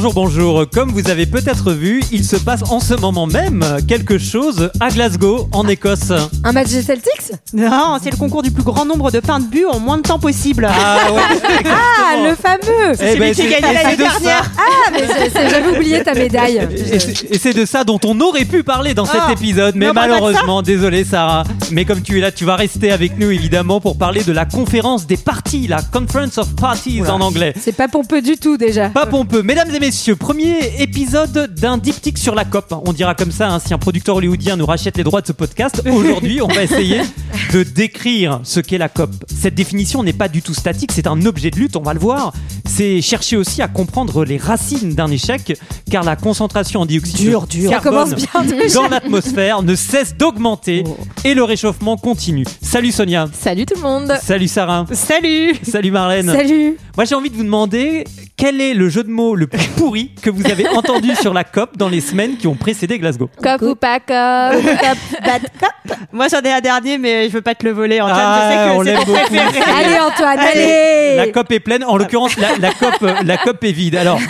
Bonjour, bonjour. Comme vous avez peut-être vu, il se passe en ce moment même quelque chose à Glasgow, en Écosse. Un match des Non, c'est le concours du plus grand nombre de pains de but en moins de temps possible. Ah ouais, Ah, le fameux Eh celui qui a gagné l'année c'est ça- dernière. Ah, mais c'est- c'est- j'avais oublié ta médaille. Et c'est- et c'est de ça dont on aurait pu parler dans cet Ah, épisode, mais pas de malheureusement, désolé Sarah. Mais comme tu es là, tu vas rester avec nous évidemment pour parler de la conférence des partis, la Conference of Parties en anglais. C'est pas pompeux du tout déjà. Pas pompeux. Mesdames et messieurs, premier épisode d'un diptyque sur la COP. On dira comme ça, hein, si un producteur hollywoodien nous rachète les droits de ce podcast. Aujourd'hui, on va essayer de décrire ce qu'est la COP. Cette définition n'est pas du tout statique, c'est un objet de lutte, on va le voir. C'est chercher aussi à comprendre les racines d'un échec, car la concentration en dioxyde Dur, de dur. Carbone commence bien déjà. dans l'atmosphère ne cesse d'augmenter et le réchauffement continue. Salut Sonia. Salut tout le monde Salut Sarah. Salut Salut Marlène. Salut. Moi, j'ai envie de vous demander quel est le jeu de mots le plus pourri que vous avez entendu sur la COP dans les semaines qui ont précédé Glasgow. Cop ou pas cop Moi j'en ai un dernier, mais je veux pas te le voler, Antoine. Ah, je sais que c'est ton beaucoup. préféré. Allez Antoine, La allez. COP est pleine. En l'occurrence, la, la COP, euh, la COP est vide. Alors,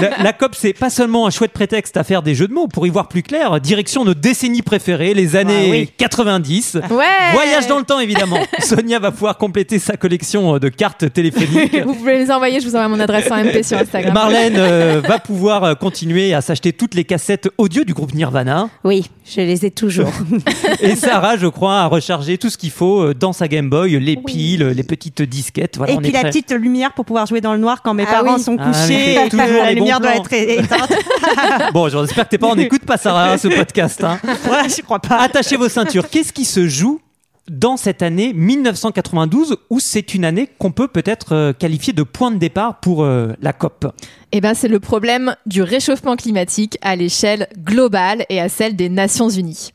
la, la COP, c'est pas seulement un chouette prétexte à faire des jeux de mots. Pour y voir plus clair, direction nos décennies préférées, les années Ah oui. 90. Ouais Voyage dans le temps, évidemment. Sonia va pouvoir compléter sa collection de cartes téléphoniques. Vous pouvez les envoyer, je vous envoie mon adresse en MP sur Instagram. Marlène euh, va pouvoir euh, continuer à s'acheter toutes les cassettes audio du groupe Nirvana. Oui, je les ai toujours. Et Sarah, je crois, a rechargé tout ce qu'il faut euh, dans sa Game Boy, les piles, les petites disquettes. Voilà, Et on puis est la prêt. petite lumière pour pouvoir jouer dans le noir quand mes Ah parents oui. sont Ah, couchés la lumière doit être éteinte. Bon, j'espère que tes parents n'écoutent pas Sarah hein, ce podcast. hein. ouais, je crois pas. Attachez vos ceintures. Qu'est-ce qui se joue dans cette année 1992 où c'est une année qu'on peut peut-être euh, qualifier de point de départ pour euh, la COP Eh ben, c'est le problème du réchauffement climatique à l'échelle globale et à celle des Nations Unies.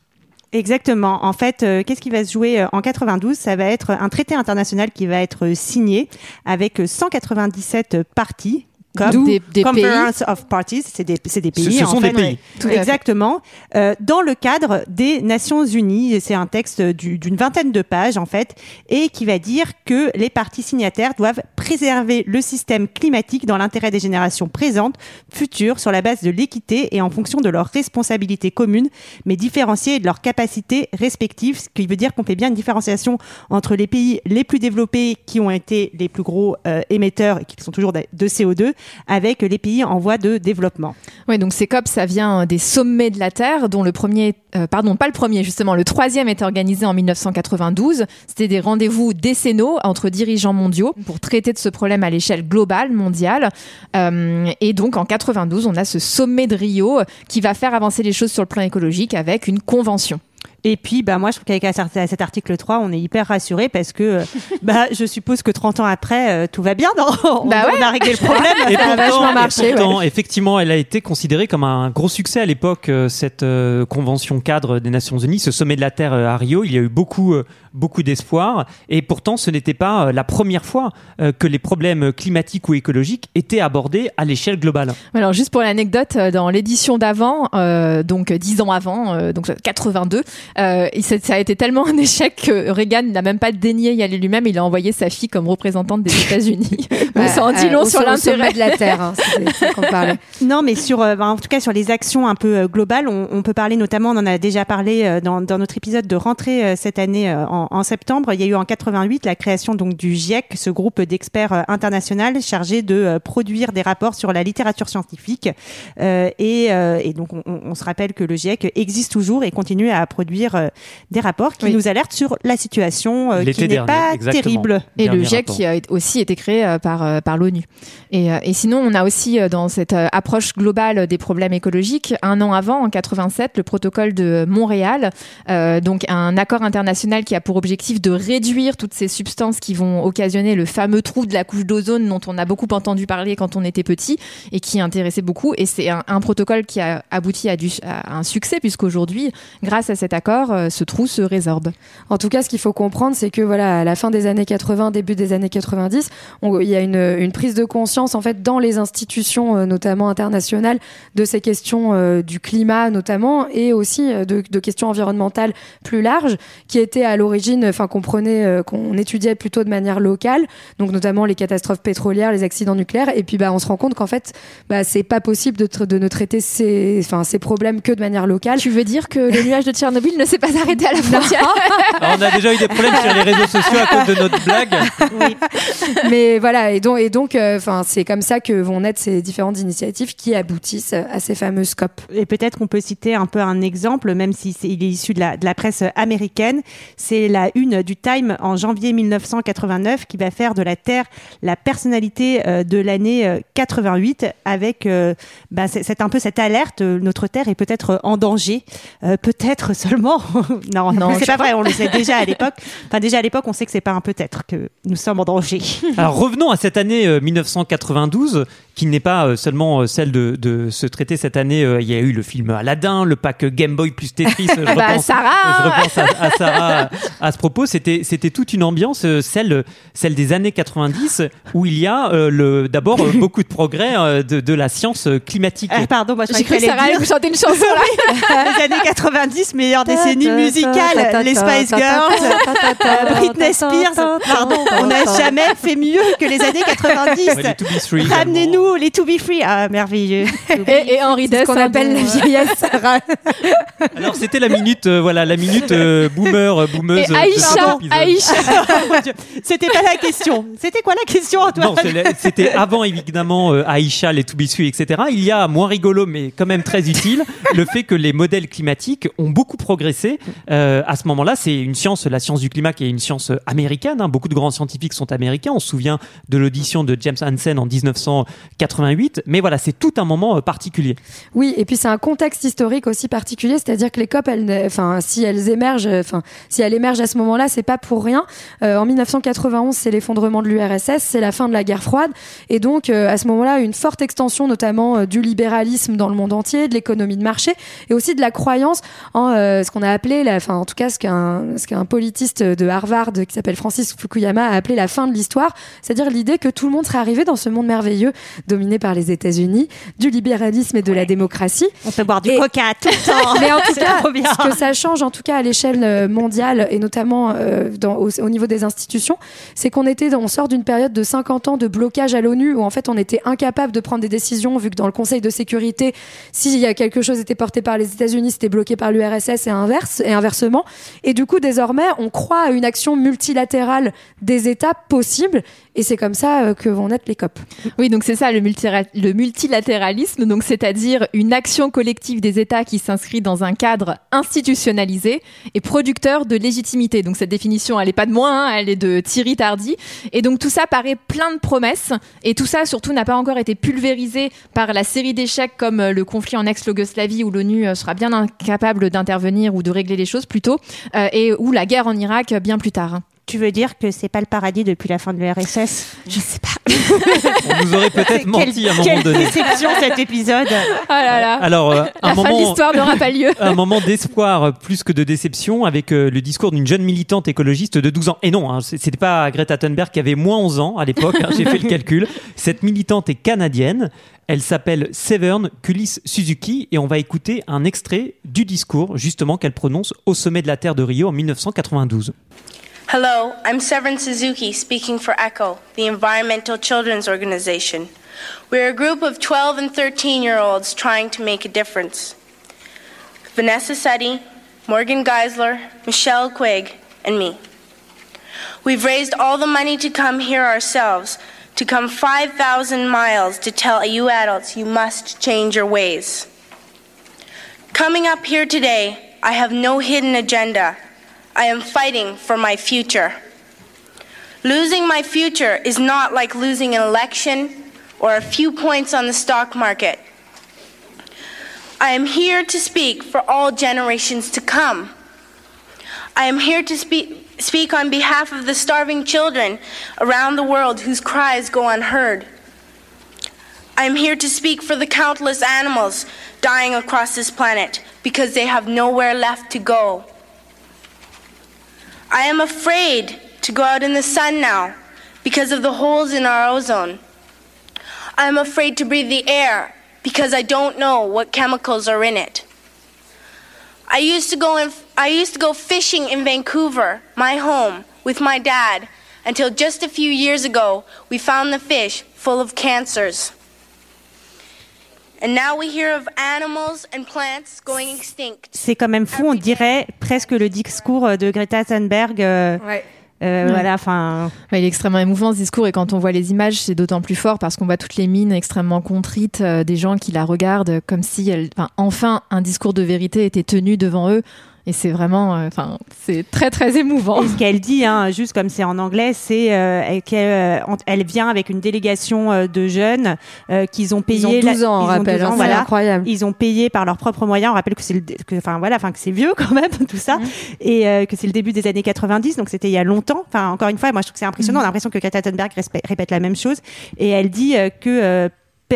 Exactement. En fait, euh, qu'est-ce qui va se jouer en 92 Ça va être un traité international qui va être signé avec euh, 197 parties. Comme Des- des Conference of Parties, c'est des, c'est des Ce- pays. ce en sont fait. des pays. Exactement. Euh, dans le cadre des Nations Unies, c'est un texte du- d'une vingtaine de pages en fait, et qui va dire que les parties signataires doivent préserver le système climatique dans l'intérêt des générations présentes, futures, sur la base de l'équité et en fonction de leurs responsabilités communes, mais différenciées de leurs capacités respectives, ce qui veut dire qu'on fait bien une différenciation entre les pays les plus développés qui ont été les plus gros euh, émetteurs et qui sont toujours de de CO2, avec les pays en voie de développement. Oui, donc ces COP, ça vient des sommets de la Terre, dont le premier, euh, pardon, pas le premier, justement, le troisième est organisé en 1992. C'était des rendez-vous décennaux entre dirigeants mondiaux pour traiter de ce problème à l'échelle globale, mondiale. Euh, et donc, en 92, on a ce sommet de Rio qui va faire avancer les choses sur le plan écologique avec une convention. Et puis, bah, moi, je trouve qu'avec à cet article 3, on est hyper rassuré parce que, euh, bah, je suppose que 30 ans après, euh, tout va bien, non? On, Bah ouais. on a réglé le problème. Et Ça a vachement pourtant, et marché, pourtant, effectivement, elle a été considérée comme un gros succès à l'époque, euh, cette euh, convention cadre des Nations Unies, ce sommet de la Terre à Rio. Il y a eu beaucoup, euh, beaucoup d'espoir. Et pourtant, ce n'était pas la première fois que les problèmes climatiques ou écologiques étaient abordés à l'échelle globale. Alors juste pour l'anecdote, dans l'édition d'avant, euh, donc dix ans avant, euh, donc 82, euh, et ça ça a été tellement un échec que Reagan n'a même pas daigné y aller lui-même. Il a envoyé sa fille comme représentante des États-Unis. Bon, ça en dit Euh, long au- sur l'intérêt. de la Terre. hein. Non, mais sur, euh, bah, en tout cas, sur les actions un peu euh, globales, on, on peut parler notamment, on en a déjà parlé euh, dans, dans notre épisode de rentrée euh, cette année euh, en, en septembre. Il y a eu en 88 la création donc du GIEC, ce groupe d'experts euh, international chargé de euh, produire des rapports sur la littérature scientifique. Euh, et, euh, et donc, on, on se rappelle que le GIEC existe toujours et continue à produire produire euh, des rapports qui Oui. nous alertent sur la situation euh, qui n'est pas exactement. terrible. Et le GIEC rapport. qui a aussi été créé euh, par, euh, par l'ONU. Et, euh, et sinon, on a aussi euh, dans cette euh, approche globale des problèmes écologiques, un an avant, en 87, le protocole de Montréal, euh, donc un accord international qui a pour objectif de réduire toutes ces substances qui vont occasionner le fameux trou de la couche d'ozone dont on a beaucoup entendu parler quand on était petit et qui intéressait beaucoup. Et c'est un, un protocole qui a abouti à, du, à un succès puisqu'aujourd'hui, grâce à cet accord, euh, ce trou se résorbe. En tout cas, ce qu'il faut comprendre, c'est que voilà, à la fin des années 80, début des années 90, on- il y a une, une prise de conscience en fait dans les institutions, euh, notamment internationales, de ces questions euh, du climat notamment, et aussi de, de questions environnementales plus larges, qui étaient à l'origine, enfin qu'on prenait, qu'on étudiait plutôt de manière locale, donc notamment les catastrophes pétrolières, les accidents nucléaires, et puis bah on se rend compte qu'en fait, bah c'est pas possible de, ne traiter ces, enfin ces problèmes que de manière locale. Tu veux dire que le nuage de Tchernobyl ne s'est pas arrêté à la frontière Alors, on a déjà eu des problèmes sur les réseaux sociaux à cause de notre blague. mais voilà et donc et donc euh, enfin c'est comme ça que vont naître ces différentes initiatives qui aboutissent à ces fameux scopes. Et peut-être qu'on peut citer un peu un exemple, même si c'est- il est issu de la, de la presse américaine. C'est la une du Time en janvier 1989 qui va faire de la Terre la personnalité euh, de l'année euh, 88 avec euh, bah, c'est un peu cette alerte. Notre Terre est peut-être en danger, Euh, peut-être seulement. non, Non, je c'est pas vrai. On le sait déjà à l'époque. Enfin, déjà à l'époque, on sait que c'est pas un peut-être que nous sommes en danger. Alors revenons à cette année euh, 1992, qui n'est pas euh, seulement euh, celle de, de se traiter cette année. euh, Il y a eu le film Aladdin, le pack Game Boy plus Tetris. Je Bah, repense, Sarah je repense à, à Sarah à ce propos. C'était c'était toute une ambiance, euh, celle celle des années 90, où il y a euh, le d'abord euh, beaucoup de progrès euh, de, de la science climatique. Ah, pardon, moi je J'ai croyais cru que Sarah vous chanter une chanson là. les années 90, meilleure décennie musicale, les Spice Girls, Britney Spears. Pardon, on n'a jamais fait mieux que les années 90. Ouais, les To Be Free également. Ramenez-nous les To Be Free. Ah, merveilleux. Et, et Henri Dess. qu'on hein, appelle la vieillesse Sarah. Alors c'était la minute, euh, voilà, la minute euh, boomer, boomeuse. Aïcha. Aïcha. Oh. C'était pas la question. C'était quoi la question, Antoine c'était avant évidemment euh, Aïcha, les To Be Sweet, etc. Il y a moins rigolo, mais quand même très utile, le fait que les modèles climatiques ont beaucoup progressé. Euh, à ce moment-là, c'est une science, la science du climat, qui est une science américaine. hein. Beaucoup de grands scientifiques sont américains. On se souvient de l'audition de James Hansen en 1988. Mais voilà, c'est tout un moment euh, particulier. Oui, et puis c'est un contexte historique aussi particulier, c'est-à-dire que les COP, elles, enfin, si elles émergent, euh, enfin, si elles émergent à ce moment-là, c'est pas pour rien. Euh, en 1991, c'est l'effondrement de l'URSS, c'est la fin de la guerre froide, et donc euh, à ce moment-là, une forte extension, notamment euh, du libéralisme dans le monde entier, de l'économie de marché, et aussi de la croyance en ce qu'on a appelé, la, enfin, en tout cas, ce qu'un, ce qu'un politiste de Harvard qui s'appelle Francis Fukuyama a appelé la fin de l'histoire, c'est-à-dire l'idée que tout le monde serait arrivé dans ce monde merveilleux dominé par les États-Unis, du libéralisme et de la démocratie. On peut boire du Et- coca tout le temps. Mais en tout cas, ce que ça change, en tout cas à l'échelle mondiale et notamment euh, dans, au, au niveau des institutions, c'est qu'on était, on sort d'une période de 50 ans de blocage à l'ONU où en fait on était incapable de prendre des décisions vu que dans le Conseil de sécurité, s'il y a quelque chose était porté par les États-Unis, c'était bloqué par l'URSS et inverse et inversement. Et du coup, désormais, on croit à une action multilatérale des États possible et c'est comme ça euh, que vont naître les COP. Oui, donc c'est ça le, le multilatéralisme, donc c'est-à-dire une action collective des États qui s'inscrit dans un cadre institutionnalisé et producteur de légitimité. Donc cette définition, elle est pas de moi, hein, elle est de Thierry Tardy. Et donc tout ça paraît plein de promesses et tout ça surtout n'a pas encore été pulvérisé par la série d'échecs comme euh, le conflit en ex-Yougoslavie où l'ONU euh, sera bien incapable d'intervenir ou de régler les choses plutôt, euh, et ou la guerre en Irak euh, bien plus tard. Tu veux dire que c'est pas le paradis depuis la fin de l'URSS Je sais pas. On nous aurait peut-être menti à un moment Quelle donné. déception cet épisode. Ah là là. Alors, euh, un La fin de moment, l'histoire n'aura pas lieu. un moment d'espoir plus que de déception avec euh, le discours d'une jeune militante écologiste de 12 ans. Et non, hein, c'était pas Greta Thunberg qui avait moins 11 ans à l'époque, hein, j'ai fait le calcul. Cette militante est canadienne. Elle s'appelle Severn Kulis Suzuki et on va écouter un extrait du discours justement qu'elle prononce au sommet de la Terre de Rio en 1992. Hello, I'm Severn Suzuki speaking for ECHO, the Environmental Children's Organization. We're a group of 12 and 13 year olds trying to make a difference. Vanessa Seti, Morgan Geisler, Michelle Quigg, and me. We've raised all the money to come here ourselves, to come 5,000 miles to tell you adults you must change your ways. Coming up here today I have no hidden agenda. I am fighting for my future. Losing my future is not like losing an election or a few points on the stock market. I am here to speak for all generations to come. I am here to speak, speak on behalf of the starving children around the world whose cries go unheard. I am here to speak for the countless animals dying across this planet because they have nowhere left to go. I am afraid to go out in the sun now because of the holes in our ozone. I am afraid to breathe the air because I don't know what chemicals are in it. I used to go in, I used to go fishing in Vancouver, my home, with my dad until just a few years ago we found the fish full of cancers. C'est quand même fou, on dirait presque le discours de Greta Thunberg. euh, Ouais. euh, Ouais. Voilà, enfin. Ouais, il est extrêmement émouvant ce discours et quand on voit les images, c'est d'autant plus fort parce qu'on voit toutes les mines extrêmement contrites euh, des gens qui la regardent comme si elle, enfin, enfin un discours de vérité était tenu devant eux. Et c'est vraiment, euh, enfin, c'est très très émouvant. Et ce qu'elle dit, hein, juste comme c'est en anglais, c'est euh, elle- qu'elle euh, elle vient avec une délégation euh, de jeunes euh, qu'ils ont payé. Ils ont 12 la- ans, on rappelle. 12 ans, hein, voilà. incroyable. Ils ont payé par leurs propres moyens. On rappelle que c'est le, enfin voilà, enfin que c'est vieux quand même tout ça, Mhm. et euh, que c'est le début des années 90, donc c'était il y a longtemps. Enfin encore une fois, moi je trouve que c'est impressionnant. Mhm. On a l'impression que Greta Thunberg répète la même chose, et elle dit que euh,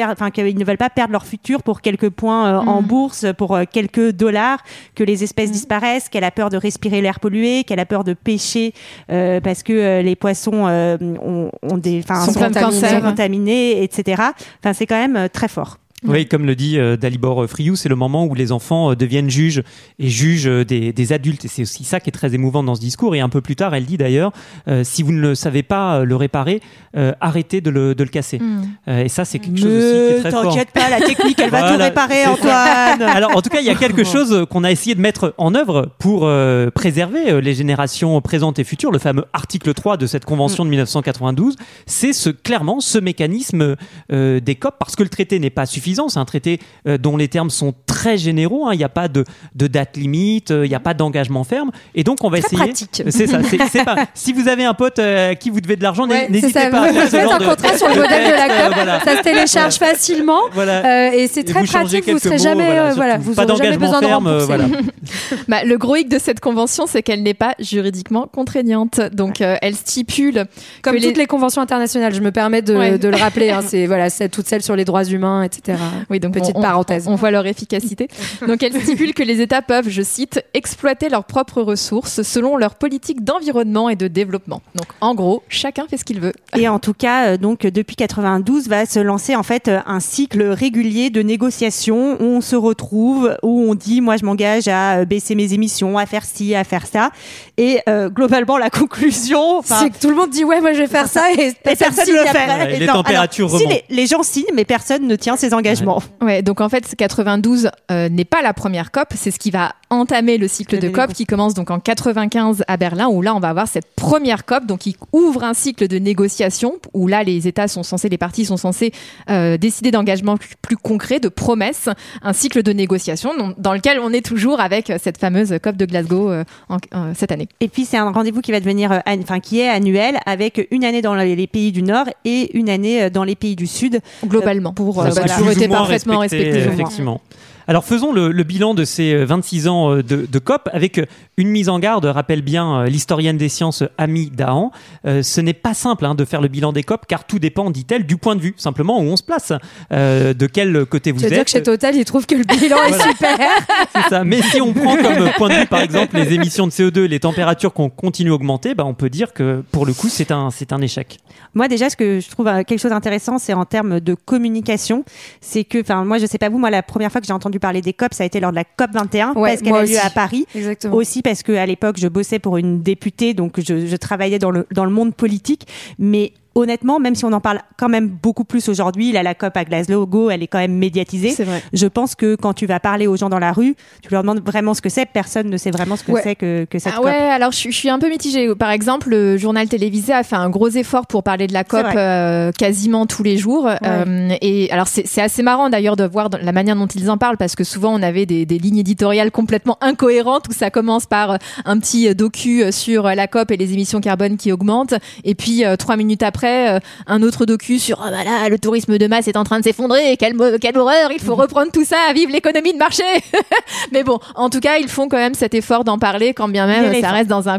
Enfin, qu'ils ne veulent pas perdre leur futur pour quelques points euh, en Mhm. bourse, pour euh, quelques dollars, que les espèces Mhm. disparaissent, qu'elle a peur de respirer l'air pollué, qu'elle a peur de pêcher euh, parce que les poissons ont, ont des, enfin, Sont contaminés. sont contaminés, etc. Enfin, c'est quand même très fort. Oui, comme le dit euh, Dalibor Friou, c'est le moment où les enfants euh, deviennent juges et jugent euh, des, des adultes. Et c'est aussi ça qui est très émouvant dans ce discours. Et un peu plus tard, elle dit d'ailleurs, euh, si vous ne le savez pas euh, le réparer, euh, arrêtez de le, de le casser. Mm. Euh, et ça, c'est quelque chose aussi qui est très fort. t'inquiète pas, la technique, elle va tout réparer. Antoine. Alors, en tout cas, il y a quelque chose qu'on a essayé de mettre en œuvre pour euh, préserver euh, les générations présentes et futures. Le fameux article 3 de cette convention de 1992, c'est ce, clairement ce mécanisme euh, des COP, parce que le traité n'est pas suffisant. C'est un traité euh, dont les termes sont très généraux. hein. Il n'y a pas de, de date limite, euh, il n'y a pas d'engagement ferme. Et donc, on va Très essayer. pratique. C'est ça. c'est- c'est pas. Si vous avez un pote euh, à qui vous devez de l'argent, Ouais, c'est n'hésitez ça. pas à Vous faire ce faites genre un de- contrat sur le de modèle de la euh, COP. voilà. Ça se télécharge facilement. Voilà. Euh, et c'est Et très vous pratique, vous serez mots, jamais, voilà, euh, vous pas aurez jamais d'engagement besoin de ferme, euh, rembourser. voilà. Bah, le gros hic de cette convention, c'est qu'elle n'est pas juridiquement contraignante. Donc, euh, elle stipule Comme toutes les... conventions internationales, je me permets de, Ouais. de le rappeler. hein, c'est voilà, c'est toutes celles sur les droits humains, etc. Oui, donc Petite on, parenthèse. On, voit leur efficacité. Donc elle stipule que les États peuvent, je cite, exploiter leurs propres ressources selon leur politique d'environnement et de développement. Donc en gros, chacun fait ce qu'il veut. Et en tout cas, euh, donc depuis 92, va se lancer en fait euh, un cycle régulier de négociations où on se retrouve, où on dit moi je m'engage à euh, baisser mes émissions, à faire ci, à faire ça. Et euh, globalement, la conclusion, C'est que tout le monde dit ouais, moi je vais faire ça et et personne ne le fait. Ouais, Et les non, températures alors, si les, les gens signent, mais personne ne tient ses engagements. Ouais, donc en fait, 92 euh, n'est pas la première COP, c'est ce qui va entamer le cycle de COP qui commence donc en 95 à Berlin, où là on va avoir cette première COP, donc qui ouvre un cycle de négociation, où là les États sont censés, les partis sont censés euh, décider d'engagements plus, plus concrets, de promesses, un cycle de négociation dans, lequel on est toujours avec cette fameuse COP de Glasgow euh, en- euh, cette année. Et puis c'est un rendez-vous qui va devenir, euh, enfin qui est annuel, avec une année dans les pays du Nord et une année dans les pays du Sud. Globalement. pour, euh, voilà. toujours été parfaitement respecté, respecté. effectivement. Alors faisons le, le bilan de ces euh, 26 ans euh, de, de COP avec euh, une mise en garde, rappelle bien euh, l'historienne des sciences euh, Ami Dahan. Euh, ce n'est pas simple hein, de faire le bilan des COP car tout dépend, dit-elle, du point de vue, simplement où on se place, euh, de quel côté vous êtes. dire que chez Total, ils trouvent que le bilan est Voilà. super. C'est ça. Mais si on prend comme point de vue, par exemple, les émissions de CO2, les températures qu'on continue à augmenter, bah, on peut dire que pour le coup, c'est un, c'est un échec. Moi déjà, ce que je trouve euh, quelque chose d'intéressant, c'est en termes de communication, c'est que, enfin moi je sais pas vous, moi la première fois que j'ai entendu parler des COP, ça a été lors de la COP 21 Ouais, parce qu'elle a lieu aussi. à Paris. Exactement. Aussi parce que à l'époque je bossais pour une députée, donc je, je travaillais dans le dans le monde politique, mais honnêtement, même si on en parle quand même beaucoup plus aujourd'hui, là, la COP à Glasgow, elle est quand même médiatisée. Vrai. Je pense que quand tu vas parler aux gens dans la rue, tu leur demandes vraiment ce que c'est, personne ne sait vraiment ce que Ouais. c'est que, que cette Ah COP. ouais, alors je, suis- je suis un peu mitigée. Par exemple, le journal télévisé a fait un gros effort pour parler de la COP euh, quasiment tous les jours. Euh, et alors c'est assez marrant d'ailleurs de voir la manière dont ils en parlent parce que souvent on avait des, des lignes éditoriales complètement incohérentes où ça commence par euh, un petit docu sur la COP et les émissions carbone qui augmentent et puis euh, trois minutes après euh, un autre docu sur ah bah là le tourisme de masse est en train de s'effondrer quelle, quelle horreur il faut reprendre tout ça vive l'économie de marché mais bon en tout cas ils font quand même cet effort d'en parler quand bien même ça reste dans un,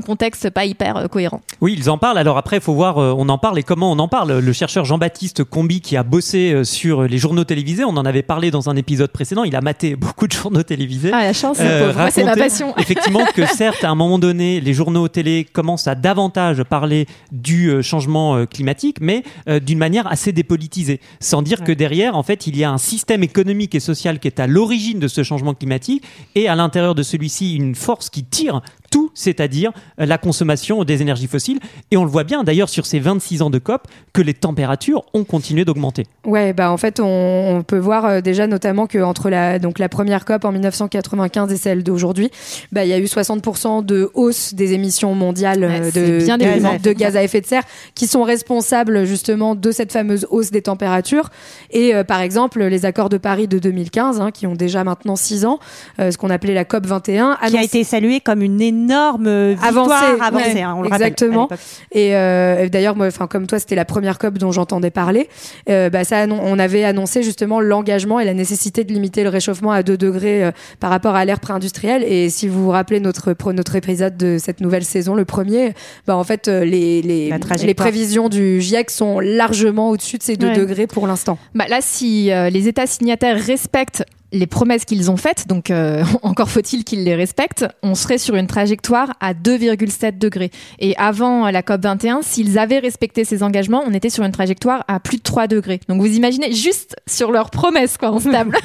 contexte pas hyper euh, cohérent Oui, ils en parlent. Alors après, il faut voir, euh, on en parle et comment on en parle. Le chercheur Jean-Baptiste Combi, qui a bossé euh, sur les journaux télévisés, on en avait parlé dans un épisode précédent. Il a maté beaucoup de journaux télévisés. ah la chance Euh. Moi, c'est ma passion Effectivement, que certes, à un moment donné, les journaux télé commencent à davantage parler du euh, changement euh, climatique, mais euh, d'une manière assez dépolitisée. Sans dire que derrière, en fait, il y a un système économique et social qui est à l'origine de ce changement climatique et à l'intérieur de celui-ci, une force qui tire tout, c'est-à-dire la consommation des énergies fossiles. Et on le voit bien d'ailleurs sur ces 26 ans de COP que les températures ont continué d'augmenter. Ouais, bah en fait, on, on peut voir euh, déjà notamment que entre la donc la première COP en 1995 et celle d'aujourd'hui, bah il y a eu 60% de hausse des émissions mondiales Ouais, euh, de, bien de, gaz à effet de serre qui sont responsables justement de cette fameuse hausse des températures. Et euh, par exemple, les accords de Paris de 2015, hein, qui ont déjà maintenant 6 ans, euh, ce qu'on appelait la COP 21, qui a été salué comme une énorme victoire Avancée, avancée, ouais, hein, on le exactement. l'époque. Et euh, d'ailleurs, moi, enfin comme toi, c'était la première COP dont j'entendais parler. Euh, bah, ça, on avait annoncé justement l'engagement et la nécessité de limiter le réchauffement à 2 degrés euh, par rapport à l'ère pré-industrielle. Et si vous vous rappelez notre notre épisode de cette nouvelle saison, le premier, bah en fait, euh, les les, les prévisions du GIEC sont largement au-dessus de ces 2 Ouais. degrés pour l'instant. Bah là, si euh, les États signataires respectent les promesses qu'ils ont faites, donc euh, encore faut-il qu'ils les respectent, on serait sur une trajectoire à 2,7 degrés. Et avant la COP 21, s'ils avaient respecté ces engagements, on était sur une trajectoire à plus de 3 degrés. Donc vous imaginez, juste sur leurs promesses, quoi, on se table.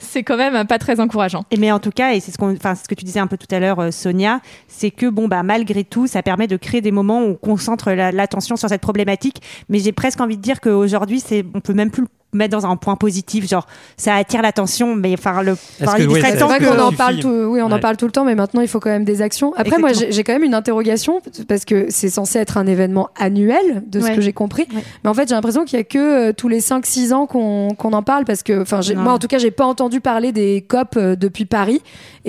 C'est quand même pas très encourageant. Et mais en tout cas, et c'est ce, qu'on, enfin, c'est ce que tu disais un peu tout à l'heure, euh, Sonia, c'est que bon bah malgré tout, ça permet de créer des moments où on concentre la- l'attention sur cette problématique. Mais j'ai presque envie de dire qu'aujourd'hui, c'est, on peut même plus le mettre dans un point positif, genre ça attire l'attention, mais enfin le, serait ça- C'est vrai que qu'on ça en parle tout, oui, on en parle tout le temps, mais maintenant il faut quand même des actions. Après, moi, Exactement. j'ai j'ai quand même une interrogation parce que c'est censé être un événement annuel, de ce que j'ai compris. Ouais. Mais en fait, j'ai l'impression qu'il y a que euh, tous les 5-6 ans qu'on qu'on en parle parce que, enfin, moi, en tout cas, j'ai pas entendu parler des COP euh, depuis Paris.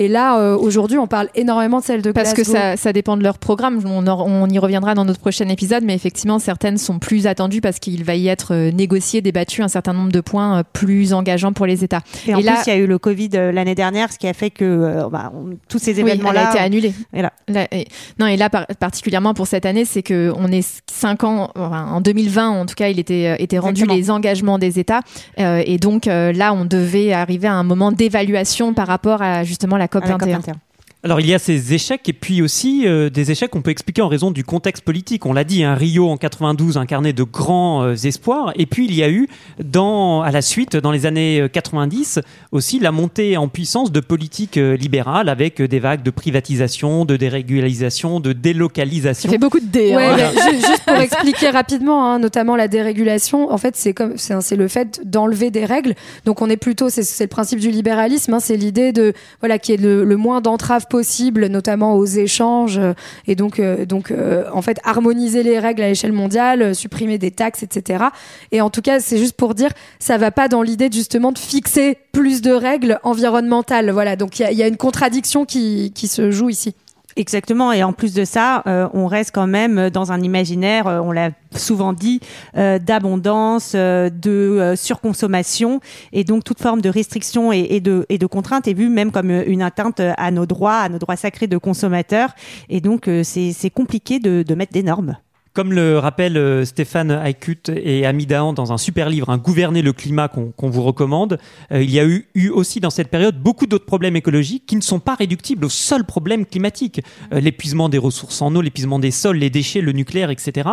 Et là, euh, aujourd'hui, on parle énormément de celle de Parce que ça, ça dépend de leur programme. On, en- on y reviendra dans notre prochain épisode, mais effectivement, certaines sont plus attendues parce qu'il va y être euh, négocié, débattu un certain nombre de points euh, plus engageants pour les États. Et en Et plus, là- il y a eu le Covid euh, l'année dernière, ce qui a fait que euh, bah, on- tous ces Oui, événements-là. a été annulée. Voilà. Là, et- non, et là, par- particulièrement pour cette année, c'est que on est cinq ans, enfin, en 2020, en tout cas, il était, était rendu Exactement. les engagements des États. Euh, et donc, euh, là, on devait arriver à un moment d'évaluation par rapport à justement la COP à la 21. COP21. Alors il y a ces échecs et puis aussi euh, des échecs qu'on peut expliquer en raison du contexte politique. On l'a dit, un Rio en 92 incarnait de grands euh, espoirs et puis il y a eu dans à la suite dans les années euh, 90 aussi la montée en puissance de politiques euh, libérales avec euh, des vagues de privatisation, de dérégulalisation, de Ça délocalisation. fait beaucoup de dés. Ouais, hein. juste pour expliquer rapidement, hein, notamment la dérégulation, en fait, c'est comme c'est le fait d'enlever des règles. Donc, on est plutôt, c'est le principe du libéralisme, hein, c'est l'idée de voilà qu'il y ait le, le moins d'entraves possible, notamment aux échanges, euh, et donc euh, donc euh, en fait harmoniser les règles à l'échelle mondiale, supprimer des taxes, etc. Et en tout cas, c'est juste pour dire, ça va pas dans l'idée justement de fixer plus de règles environnementales. Voilà, donc il y a, il y a une contradiction qui qui se joue ici. Exactement, et en plus de ça, euh, on reste quand même dans un imaginaire, euh, on l'a souvent dit, euh, d'abondance, euh, de euh, surconsommation, et donc toute forme de restriction et, de, et de contrainte est vue même comme euh, une atteinte à nos droits, à nos droits sacrés de consommateurs, et donc c'est c'est compliqué de, de mettre des normes. Comme le rappelle euh, Stéphane Aykut et Ami Dahan dans un super livre, un Gouverner le climat qu'on vous recommande, euh, il y a eu, aussi dans cette période beaucoup d'autres problèmes écologiques qui ne sont pas réductibles au seul problème climatique. Euh, l'épuisement des ressources en eau, l'épuisement des sols, les déchets, le nucléaire, etc.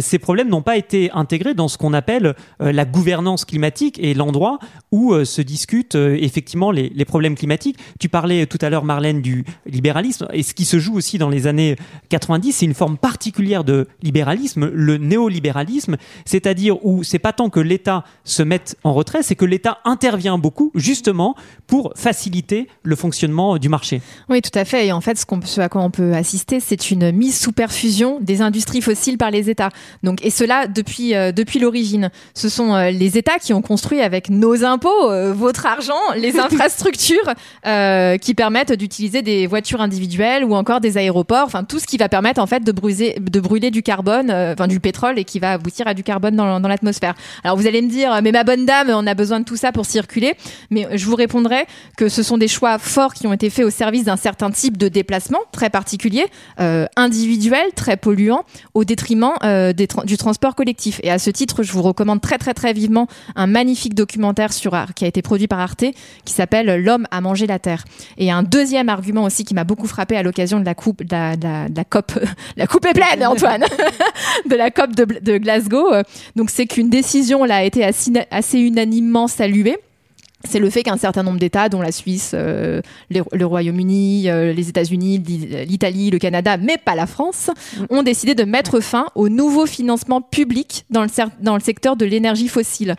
Ces problèmes n'ont pas été intégrés dans ce qu'on appelle la gouvernance climatique et l'endroit où se discutent effectivement les, les problèmes climatiques. Tu parlais tout à l'heure, Marlène, du libéralisme, et ce qui se joue aussi dans les années 90, c'est une forme particulière de libéralisme libéralisme, le néolibéralisme, c'est-à-dire où c'est pas tant que l'État se mette en retrait, c'est que l'État intervient beaucoup justement pour faciliter le fonctionnement du marché. Oui, tout à fait. Et en fait, ce, à quoi on peut assister, c'est une mise sous perfusion des industries fossiles par les États. Donc, et cela depuis, euh, depuis l'origine. Ce sont euh, les États qui ont construit avec nos impôts, euh, votre argent, les infrastructures qui permettent d'utiliser des voitures individuelles ou encore des aéroports. Enfin, tout ce qui va permettre en fait de brûler du carbone, euh, enfin du pétrole et qui va aboutir à du carbone dans, l'atmosphère. Alors, vous allez me dire, mais ma bonne dame, on a besoin de tout ça pour circuler. Mais je vous répondrai que ce sont des choix forts qui ont été faits au service d'un certain type de déplacement très particulier, euh, individuel, très polluant, au détriment euh, du transport collectif. Et à ce titre, je vous recommande très très très vivement un magnifique documentaire sur qui a été produit par Arte, qui s'appelle L'homme a mangé la terre. Et un deuxième argument aussi qui m'a beaucoup frappé à l'occasion de la coupe, de la COP, la coupe est pleine, Antoine, de la COP de, de Glasgow. Donc c'est qu'une décision là a été assez, assez unanimement saluée c'est le fait qu'un certain nombre d'États, dont la Suisse, euh, le Royaume-Uni, euh, les États-Unis, l'I- l'Italie, le Canada, mais pas la France, ont décidé de mettre fin au nouveau financement public dans le, cer- dans le secteur de l'énergie fossile.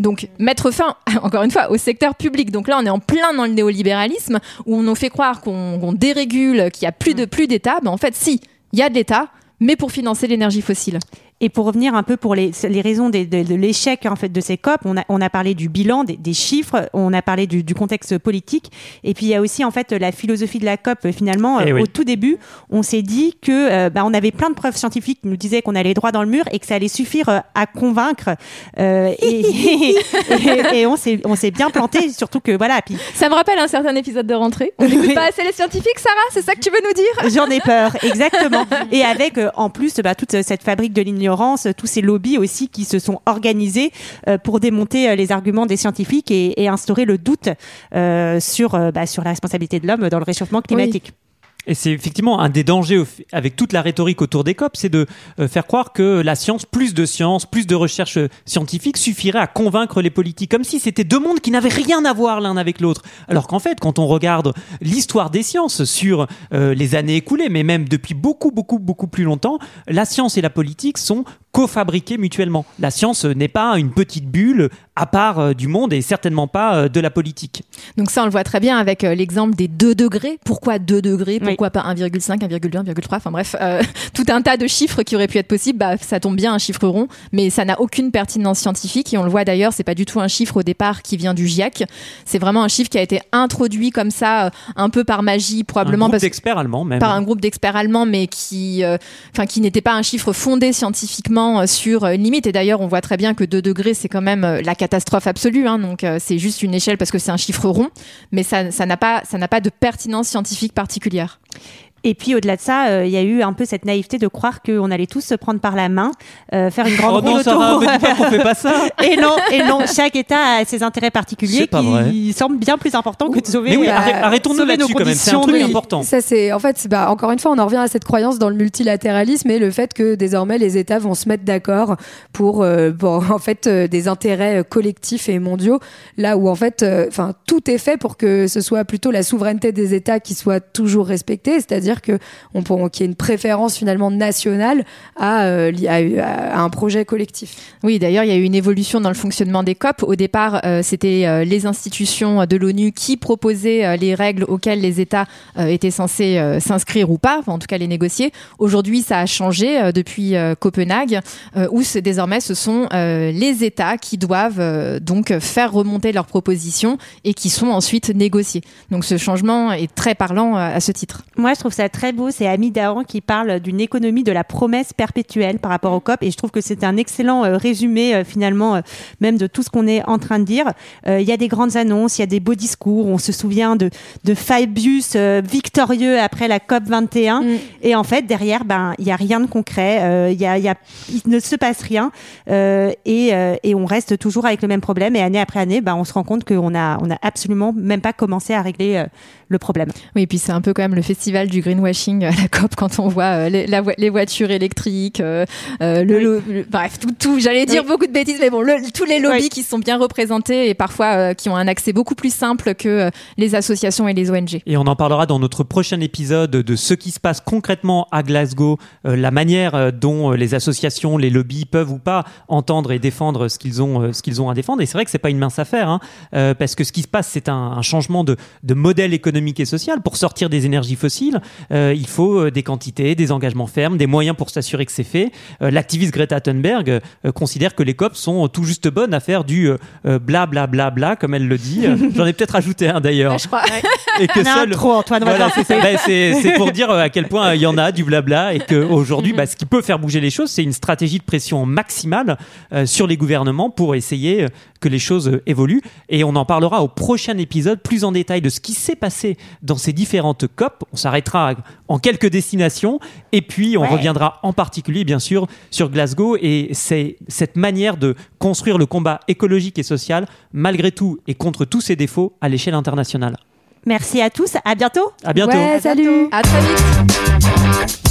Donc mettre fin, encore une fois, au secteur public. Donc là, on est en plein dans le néolibéralisme où on nous fait croire qu'on dérégule, qu'il y a plus de plus d'États. Mais en fait, si, il y a de l'État, mais pour financer l'énergie fossile. Et pour revenir un peu pour les, les raisons des- de, de l'échec en fait de ces COP, on a, on a parlé du bilan, des, des chiffres, on a parlé du, du contexte politique, et puis il y a aussi en fait la philosophie de la COP. Finalement, Eh euh, oui. au tout début, on s'est dit que euh, bah, on avait plein de preuves scientifiques qui nous disaient qu'on allait droit dans le mur et que ça allait suffire euh, à convaincre. euh, et, et, et on s'est on s'est bien planté, surtout que voilà. Puis Ça me rappelle un certain épisode de rentrée. On n'écoute pas assez les scientifiques, Sarah C'est ça que tu veux nous dire? J'en ai peur, exactement. Et avec euh, en plus bah, toute cette fabrique de l'ignorance, tous ces lobbies aussi qui se sont organisés euh, pour démonter euh, les arguments des scientifiques et, et instaurer le doute sur, euh, bah, sur la responsabilité de l'homme dans le réchauffement climatique. Et c'est effectivement un des dangers avec toute la rhétorique autour des COP, c'est de euh, faire croire que la science, plus de science, plus de recherche euh, scientifique suffirait à convaincre les politiques, comme si c'était deux mondes qui n'avaient rien à voir l'un avec l'autre. Alors qu'en fait, quand on regarde l'histoire des sciences sur euh, les années écoulées, mais même depuis beaucoup, beaucoup, beaucoup plus longtemps, la science et la politique sont cofabriquées mutuellement. La science euh, n'est pas une petite bulle à part euh, du monde et certainement pas euh, de la politique. Donc ça, on le voit très bien avec l'exemple des 2 degrés. Pourquoi 2 degrés? Oui. Pourquoi pas 1,5, 1,2, 1,3 Enfin bref, euh, tout un tas de chiffres qui auraient pu être possibles. Bah, ça tombe bien, un chiffre rond, mais ça n'a aucune pertinence scientifique. Et on le voit d'ailleurs, c'est pas du tout un chiffre au départ qui vient du GIEC. C'est vraiment un chiffre qui a été introduit comme ça, un peu par magie, Un probablement groupe parce d'experts allemands même. par un groupe d'experts allemands, mais qui, euh, enfin, qui n'était pas un chiffre fondé scientifiquement euh, sur euh, une limite. Et d'ailleurs, on voit très bien que 2 degrés, c'est quand même euh, la catastrophe absolue. hein. donc, c'est juste une échelle parce que c'est un chiffre rond, mais ça n'a pas de pertinence scientifique particulière. Et puis au-delà de ça, euh, il y a eu un peu cette naïveté de croire qu'on allait tous se prendre par la main, euh, faire une grande Oh non, roue autour. fait pas ça. Et non, et non, chaque État a ses intérêts particuliers qui semblent bien plus importants que de sauver. Mais oui, arrête- arrêtons-nous sauver nos là-dessus quand même. C'est un conditions truc de- important. Ça c'est en fait bah, encore une fois on en revient à cette croyance dans le multilatéralisme et le fait que désormais les États vont se mettre d'accord pour, euh, pour, en fait euh, des intérêts euh, collectifs et mondiaux là où en fait euh, enfin tout est fait pour que ce soit plutôt la souveraineté des États qui soit toujours respectée c'est-à-dire que on pour qu'il y ait une préférence finalement nationale à, euh, à, à un projet collectif. Oui, d'ailleurs, il y a eu une évolution dans le fonctionnement des COP. Au départ, euh, c'était euh, les institutions de l'ONU qui proposaient euh, les règles auxquelles les États euh, étaient censés euh, s'inscrire ou pas, enfin, en tout cas les négocier. Aujourd'hui, ça a changé euh, depuis euh, Copenhague, euh, où c'est désormais ce sont euh, les États qui doivent euh, donc faire remonter leurs propositions et qui sont ensuite négociées. Donc ce changement est très parlant euh, à ce titre. Moi, je trouve ça très beau. C'est Ami Dahan qui parle d'une économie de la promesse perpétuelle par rapport au COP. Et je trouve que c'est un excellent euh, résumé, euh, finalement, euh, même de tout ce qu'on est en train de dire. Il y a des grandes annonces, il y a des beaux discours. On se souvient de, de Fabius victorieux après la COP 21. Mm. Et en fait, derrière, ben, il y a rien de concret. Il y a, il y a, il ne se passe rien. Et, et on reste toujours avec le même problème. Et année après année, ben, on se rend compte qu'on a, on a absolument même pas commencé à régler le problème. Oui, et puis c'est un peu quand même le festival du greenwashing à la COP quand on voit euh, les, la vo- les voitures électriques, euh, euh, le, lo- le- bref, tout, tout j'allais dire beaucoup de bêtises, mais bon, le- tous les lobbies Oui. qui sont bien représentés et parfois euh, qui ont un accès beaucoup plus simple que euh, les associations et les ONG. Et on en parlera dans notre prochain épisode de ce qui se passe concrètement à Glasgow, euh, la manière dont les associations, les lobbies peuvent ou pas entendre et défendre ce qu'ils ont, euh, ce qu'ils ont à défendre. Et c'est vrai que c'est pas une mince affaire, hein, euh, parce que ce qui se passe, c'est un, un changement de, de modèle économique et social. Pour sortir des énergies fossiles, euh, il faut euh, des quantités, des engagements fermes, des moyens pour s'assurer que c'est fait. Euh, L'activiste Greta Thunberg euh, considère que les COP sont tout juste bonnes à faire du bla bla bla bla, comme elle le dit. J'en ai peut-être ajouté un d'ailleurs. Ouais, je crois. Et que seul- trop, Antoine. voilà, t'en c'est ça. Ben, c'est pour dire à quel point il y en a du blabla et qu'aujourd'hui, bah, ce qui peut faire bouger les choses, c'est une stratégie de pression maximale euh, sur les gouvernements pour essayer euh, que les choses euh, évoluent. Et on en parlera au prochain épisode plus en détail de ce qui s'est passé dans ces différentes COP. On s'arrêtera en quelques destinations et puis on reviendra en particulier, bien sûr, sur Glasgow et c'est cette manière de construire le combat écologique et social malgré tout et contre tous ses défauts à l'échelle internationale. Merci à tous, à bientôt. À bientôt. Salut. À très vite.